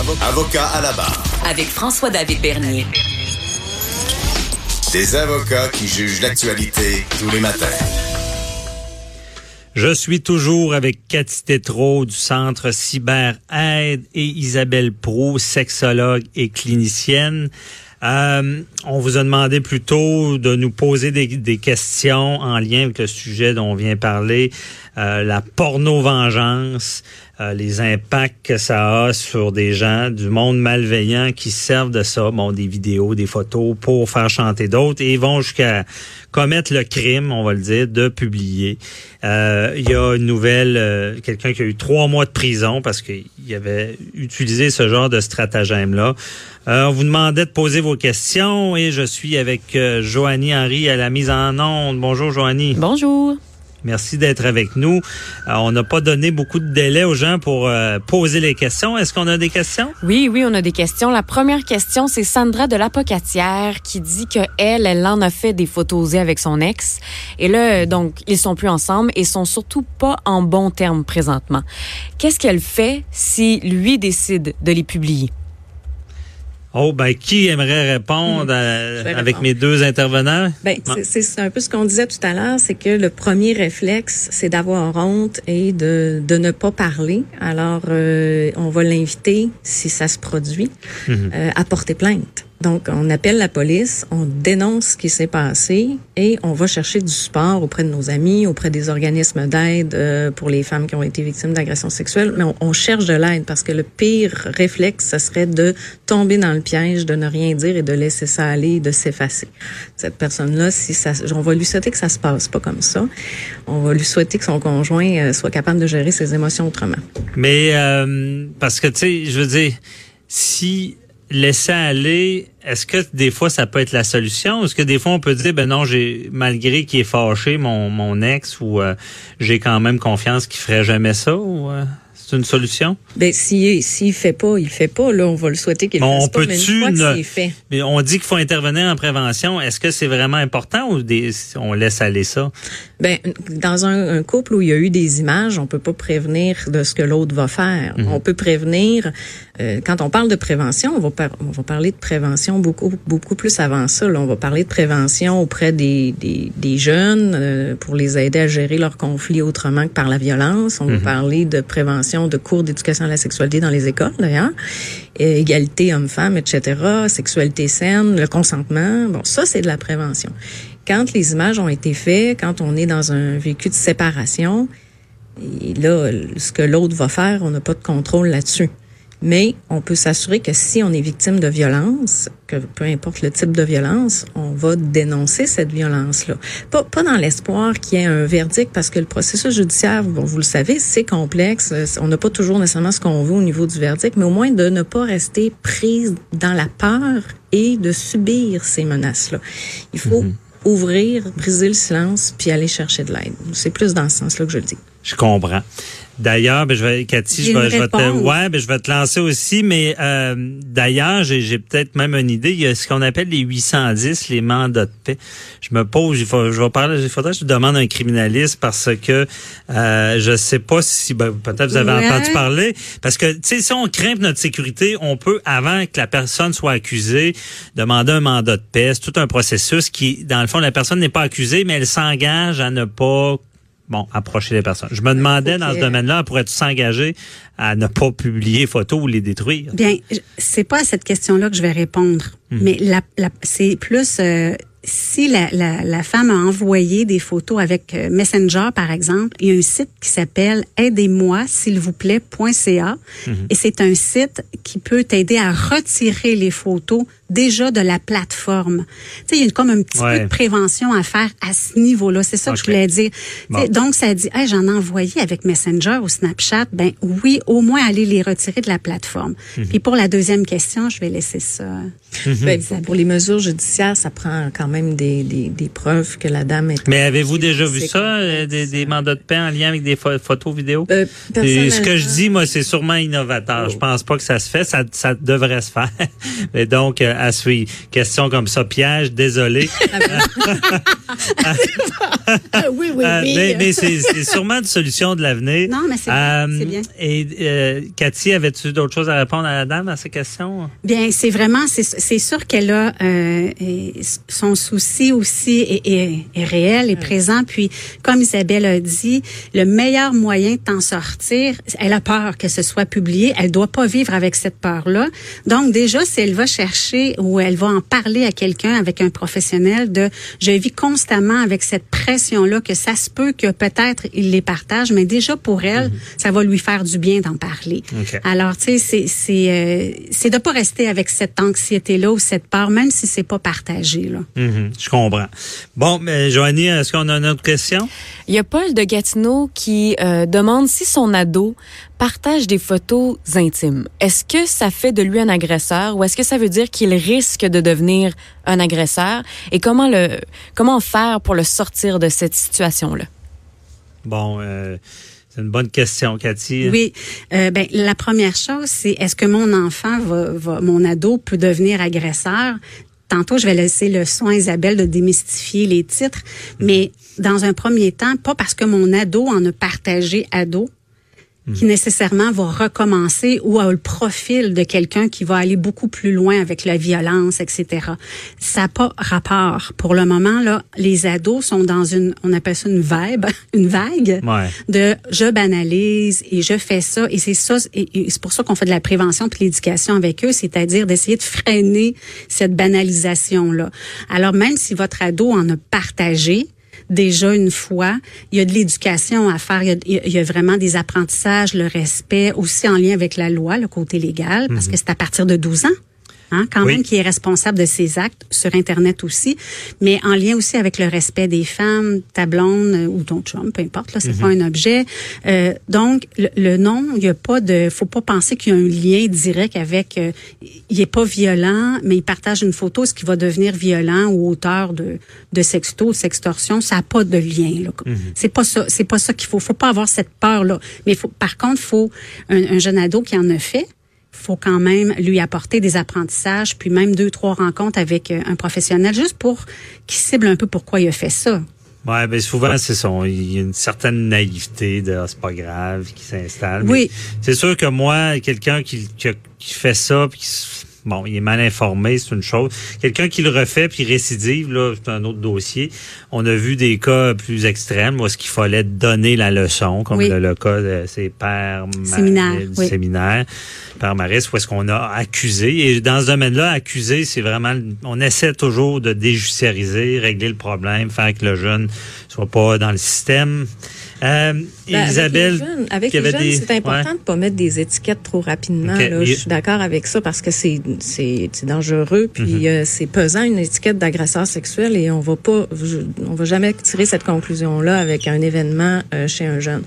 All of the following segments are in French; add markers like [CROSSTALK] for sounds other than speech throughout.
Avocat à la barre. Avec François-David Bernier. Des avocats qui jugent l'actualité tous les matins. Je suis toujours avec Cathy Tétrault du Centre Cyber Aide et Isabelle Pro, sexologue et clinicienne. Euh, on vous a demandé plutôt de nous poser des, des, questions en lien avec le sujet dont on vient parler, euh, la porno-vengeance, euh, les impacts que ça a sur des gens du monde malveillant qui servent de ça, bon, des vidéos, des photos pour faire chanter d'autres et vont jusqu'à commettre le crime, on va le dire, de publier. Euh, il y a une nouvelle, quelqu'un qui a eu trois mois de prison parce qu'il avait utilisé ce genre de stratagème-là. on vous demandait de poser vos questions et je suis avec Joanie Henry à la mise en onde. Bonjour Joanie. Bonjour. Merci d'être avec nous. Euh, on n'a pas donné beaucoup de délai aux gens pour euh, poser les questions. Est-ce qu'on a des questions? Oui, oui, on a des questions. La première question, c'est Sandra de l'Apocatière qui dit que elle, elle en a fait des photos avec son ex. Et là, donc, ils sont plus ensemble et sont surtout pas en bons termes présentement. Qu'est-ce qu'elle fait si lui décide de les publier? Oh, ben, qui aimerait répondre avec mes deux intervenants? Ben, c'est un peu ce qu'on disait tout à l'heure, c'est que le premier réflexe, c'est d'avoir honte et de, de ne pas parler. Alors, euh, on va l'inviter, si ça se produit, mhm. euh, à porter plainte. Donc, on appelle la police, on dénonce ce qui s'est passé et on va chercher du support auprès de nos amis, auprès des organismes d'aide euh, pour les femmes qui ont été victimes d'agressions sexuelles. Mais on, cherche de l'aide parce que le pire réflexe, ce serait de tomber dans le piège, de ne rien dire et de laisser ça aller, de s'effacer. Cette personne-là, si ça, on va lui souhaiter que ça se passe pas comme ça. On va lui souhaiter que son conjoint euh, soit capable de gérer ses émotions autrement. Mais euh, parce que tu sais, je veux dire, si laisser aller, est-ce que des fois ça peut être la solution? Est-ce que des fois on peut dire ben non, j'ai malgré qu'il est fâché mon, mon ex ou euh, j'ai quand même confiance qu'il ferait jamais ça ou euh, c'est une solution? Ben s'il s'il fait pas, il fait pas là, on va le souhaiter qu'il bon, fasse pas mais une fois fait. Mais on dit qu'il faut intervenir en prévention, est-ce que c'est vraiment important ou des, on laisse aller ça? Ben dans un, un, couple où il y a eu des images, on peut pas prévenir de ce que l'autre va faire. Mhm. On peut prévenir euh, quand on parle de prévention, on va, on va parler de prévention beaucoup beaucoup plus avant ça. Là. On va parler de prévention auprès des, des, des jeunes euh, pour les aider à gérer leurs conflits autrement que par la violence. On va mhm. parler de prévention de cours d'éducation à la sexualité dans les écoles, d'ailleurs, égalité homme-femme, etc., sexualité saine, le consentement. Bon, ça c'est de la prévention. Quand les images ont été faites, quand on est dans un vécu de séparation, là, ce que l'autre va faire, on n'a pas de contrôle là-dessus. Mais on peut s'assurer que si on est victime de violence, que peu importe le type de violence, on va dénoncer cette violence-là. Pas, pas dans l'espoir qu'il y ait un verdict, parce que le processus judiciaire, bon, vous le savez, c'est complexe. On n'a pas toujours nécessairement ce qu'on veut au niveau du verdict, mais au moins de ne pas rester prise dans la peur et de subir ces menaces-là. Il faut mhm. ouvrir, briser le silence, puis aller chercher de l'aide. C'est plus dans ce sens-là que je le dis. Je comprends. D'ailleurs, ben, je vais, Cathy, je vais, je vais, te, ouais, ben, je vais te lancer aussi, mais euh, d'ailleurs, j'ai peut-être même une idée. Il y a ce qu'on appelle les 810, les mandats de paix. Je me pose, il faut, je vais parler, il faudrait que je demande à un criminaliste parce que euh, je sais pas si, ben, peut-être vous avez entendu parler, parce que tu sais, si on craint notre sécurité, on peut, avant que la personne soit accusée, demander un mandat de paix. C'est tout un processus qui, dans le fond, la personne n'est pas accusée, mais elle s'engage à ne pas bon, approcher les personnes. Je me demandais dans ce domaine-là, pourrait-tu s'engager à ne pas publier photos ou les détruire? Bien, c'est pas à cette question-là que je vais répondre, hmm. mais la, c'est plus euh, si la, la, la, femme a envoyé des photos avec euh, Messenger, par exemple, il y a un site qui s'appelle aidez-moi, s'il vous plaît.ca. Mhm. Et c'est un site qui peut t'aider à retirer les photos déjà de la plateforme. Tu sais, il y a comme un petit peu de prévention à faire à ce niveau-là. C'est ça que je voulais dire. Donc, ça dit, hey, j'en ai envoyé avec Messenger ou Snapchat. Ben oui, au moins aller les retirer de la plateforme. Mhm. Puis pour la deuxième question, je vais laisser ça. Mhm. Ben, pour les mesures judiciaires, ça prend quand même des, des, des preuves que la dame est. Mais avez-vous déjà vu ça, euh, des, des, mandats de paix en lien avec des photos vidéo? Euh, ce que je dis, moi, c'est sûrement innovateur. Je pense pas que ça se fait. Ça, ça devrait se faire. [LAUGHS] Mais donc, euh, à suivre. Question comme ça, piège, désolé. [LAUGHS] Ah oui, oui, Euh, oui. mais mais c'est sûrement une solution de l'avenir. Non, mais c'est Euh, bien. Et euh, Cathy, avais-tu d'autres choses à répondre à la dame à ces questions? Bien, c'est vraiment, c'est sûr qu'elle a euh, son souci aussi est, est, est réel, est présent. Puis, comme Isabelle a dit, le meilleur moyen de t'en sortir, elle a peur que ce soit publié. Elle doit pas vivre avec cette peur-là. Donc, déjà, si elle va chercher ou elle va en parler à quelqu'un, avec un professionnel, de je vis constamment avec cette pression-là que ça se peut que peut-être il les partage, mais déjà pour elle, ça va lui faire du bien d'en parler. Alors, tu sais, c'est c'est euh, c'est de pas rester avec cette anxiété-là ou cette peur, même si c'est pas partagé là. Mhm, je comprends. Bon, mais Joanie, est-ce qu'on a une autre question? Il y a Paul de Gatineau qui euh, demande si son ado partage des photos intimes. Est-ce que ça fait de lui un agresseur ou est-ce que ça veut dire qu'il risque de devenir un agresseur? Et comment le comment faire pour le sortir de cette situation-là? Bon, euh, c'est une bonne question, Cathy. Oui, euh, ben la première chose, c'est est-ce que mon enfant va, va mon ado peut devenir agresseur? Tantôt, je vais laisser le soin à Isabelle de démystifier les titres, mais dans un premier temps, pas parce que mon ado en a partagé ado, qui nécessairement va recommencer ou a le profil de quelqu'un qui va aller beaucoup plus loin avec la violence, etc. Ça n'a pas rapport. Pour le moment, là, les ados sont dans une, on appelle ça une vibe, [LAUGHS] une vague Ouais. de je banalise et je fais ça et c'est ça et, et c'est pour ça qu'on fait de la prévention puis l'éducation avec eux, c'est-à-dire d'essayer de freiner cette banalisation là. Alors même si votre ado en a partagé déjà une fois, il y a de l'éducation à faire, il y, a, il y a vraiment des apprentissages, le respect aussi en lien avec la loi, le côté légal parce que c'est à partir de 12 ans. Hein, quand Oui. même qui est responsable de ses actes sur internet aussi, mais en lien aussi avec le respect des femmes, ta blonde euh, ou ton chum, peu importe là, c'est pas un objet. Euh, donc le, le nom, il y a pas de, faut pas penser qu'il y a un lien direct avec. euh, il est pas violent, mais il partage une photo, ce qui va devenir violent ou auteur de de sexto, ou sextorsion, ça a pas de lien. Là. C'est pas ça, c'est pas ça qu'il faut. Faut pas avoir cette peur là. Mais faut, par contre, faut un, un jeune ado qui en a fait faut quand même lui apporter des apprentissages, puis même deux, trois rencontres avec euh, un professionnel, juste pour qu'il cible un peu pourquoi il a fait ça. Ouais, ben souvent c'est ça. Il y a une certaine naïveté de ah, c'est pas grave qui s'installe. Oui. C'est sûr que moi, quelqu'un qui, qui, qui fait ça, puis qui bon, il est mal informé, c'est une chose. Quelqu'un qui le refait puis récidive, là, c'est un autre dossier. On a vu des cas plus extrêmes où est-ce qu'il fallait donner la leçon, comme Oui. le, le cas de ces pères Séminaire, du oui. séminaire, Père Maris, où est-ce qu'on a accusé. Et dans ce domaine-là, accuser, c'est vraiment, on essaie toujours de déjudiciariser, régler le problème, faire que le jeune soit pas dans le système. Euh, Ben, Isabelle, avec les jeunes, des- c'est important ouais. de pas mettre des étiquettes trop rapidement. Là. Je suis d'accord avec ça parce que c'est dangereux puis Mhm. euh, c'est pesant une étiquette d'agresseur sexuel et on va pas on va jamais tirer cette conclusion là avec un événement euh, chez un jeune.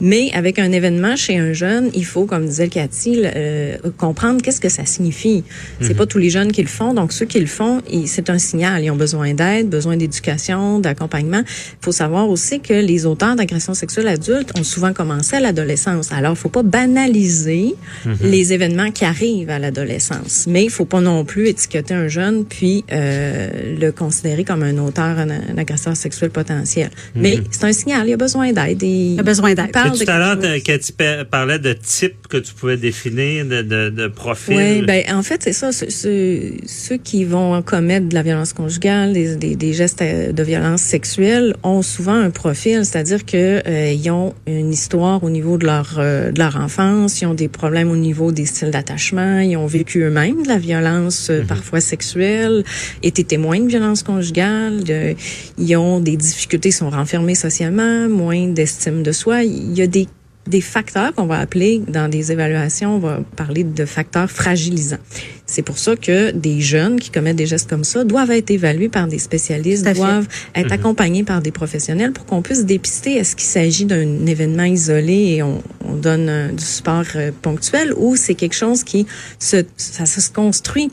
Mais avec un événement chez un jeune, il faut, comme disait le Cathy, euh, comprendre qu'est-ce que ça signifie. C'est pas tous les jeunes qui le font, donc ceux qui le font, c'est un signal. Ils ont besoin d'aide, besoin d'éducation, d'accompagnement. Il faut savoir aussi que les auteurs d'agressions sexuelles adultes ont souvent commencé à l'adolescence. Alors, il faut pas banaliser les événements qui arrivent à l'adolescence, mais il faut pas non plus étiqueter un jeune puis euh, le considérer comme un auteur, un, un agresseur sexuel potentiel. Mais c'est un signal. Il a besoin d'aide. Il, Il a besoin d'aide. Tout de à l'heure, Cathy pa- parlait de type que tu pouvais définir, de, de, de profil. Oui, ben en fait c'est ça. Ceux, qui vont commettre de la violence conjugale, des, des, des gestes euh, de violence sexuelle, ont souvent un profil, c'est-à-dire que euh, ils ont une histoire au niveau de leur euh, de leur enfance, ils ont des problèmes au niveau des styles d'attachement, ils ont vécu eux-mêmes de la violence euh, parfois sexuelle, été témoins de violence conjugale, ils ont des difficultés, sont renfermés socialement, moins d'estime de soi. Il y a des des facteurs qu'on va appeler dans des évaluations, on va parler de facteurs fragilisants. C'est pour ça que des jeunes qui commettent des gestes comme ça doivent être évalués par des spécialistes, doivent être accompagnés par des professionnels pour qu'on puisse dépister. Est-ce qu'il s'agit d'un événement isolé et on, on donne euh, du support euh, ponctuel ou c'est quelque chose qui se, ça se construit?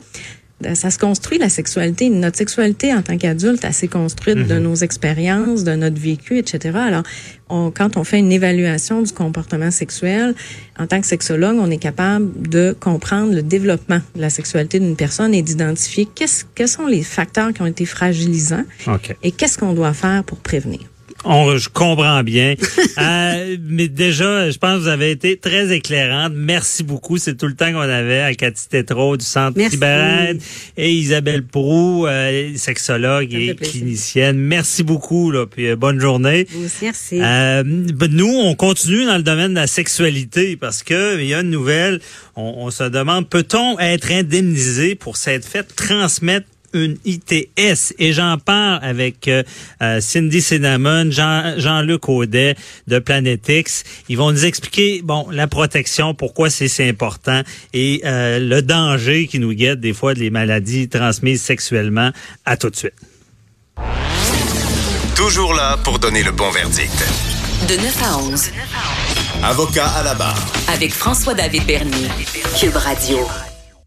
Ça se construit la sexualité. Notre sexualité en tant qu'adulte, elle s'est construite de nos expériences, de notre vécu, etc. Alors, on, quand on fait une évaluation du comportement sexuel, en tant que sexologue, on est capable de comprendre le développement de la sexualité d'une personne et d'identifier qu'est-ce, quels sont les facteurs qui ont été fragilisants OK. et qu'est-ce qu'on doit faire pour prévenir. On, je comprends bien. [LAUGHS] Euh, mais déjà, je pense que vous avez été très éclairante. Merci beaucoup. C'est tout le temps qu'on avait à Cathy Tétrault du Centre. Cyberaide et Isabelle Prou, euh, sexologue et clinicienne. Merci beaucoup. Là, puis euh, bonne journée. Aussi, merci. Euh, ben, nous, on continue dans le domaine de la sexualité parce que il y a une nouvelle. On, on se demande peut-on être indemnisé pour s'être fait transmettre une ITS et j'en parle avec euh, euh, Cindy Cinnamon, Jean, Jean-Luc Audet de Planetix. Ils vont nous expliquer bon la protection, pourquoi c'est si important et euh, le danger qui nous guette des fois des maladies transmises sexuellement. À tout de suite. Toujours là pour donner le bon verdict. De 9 à 11, Avocat à la barre. avec François-David Bernier. Cube Radio.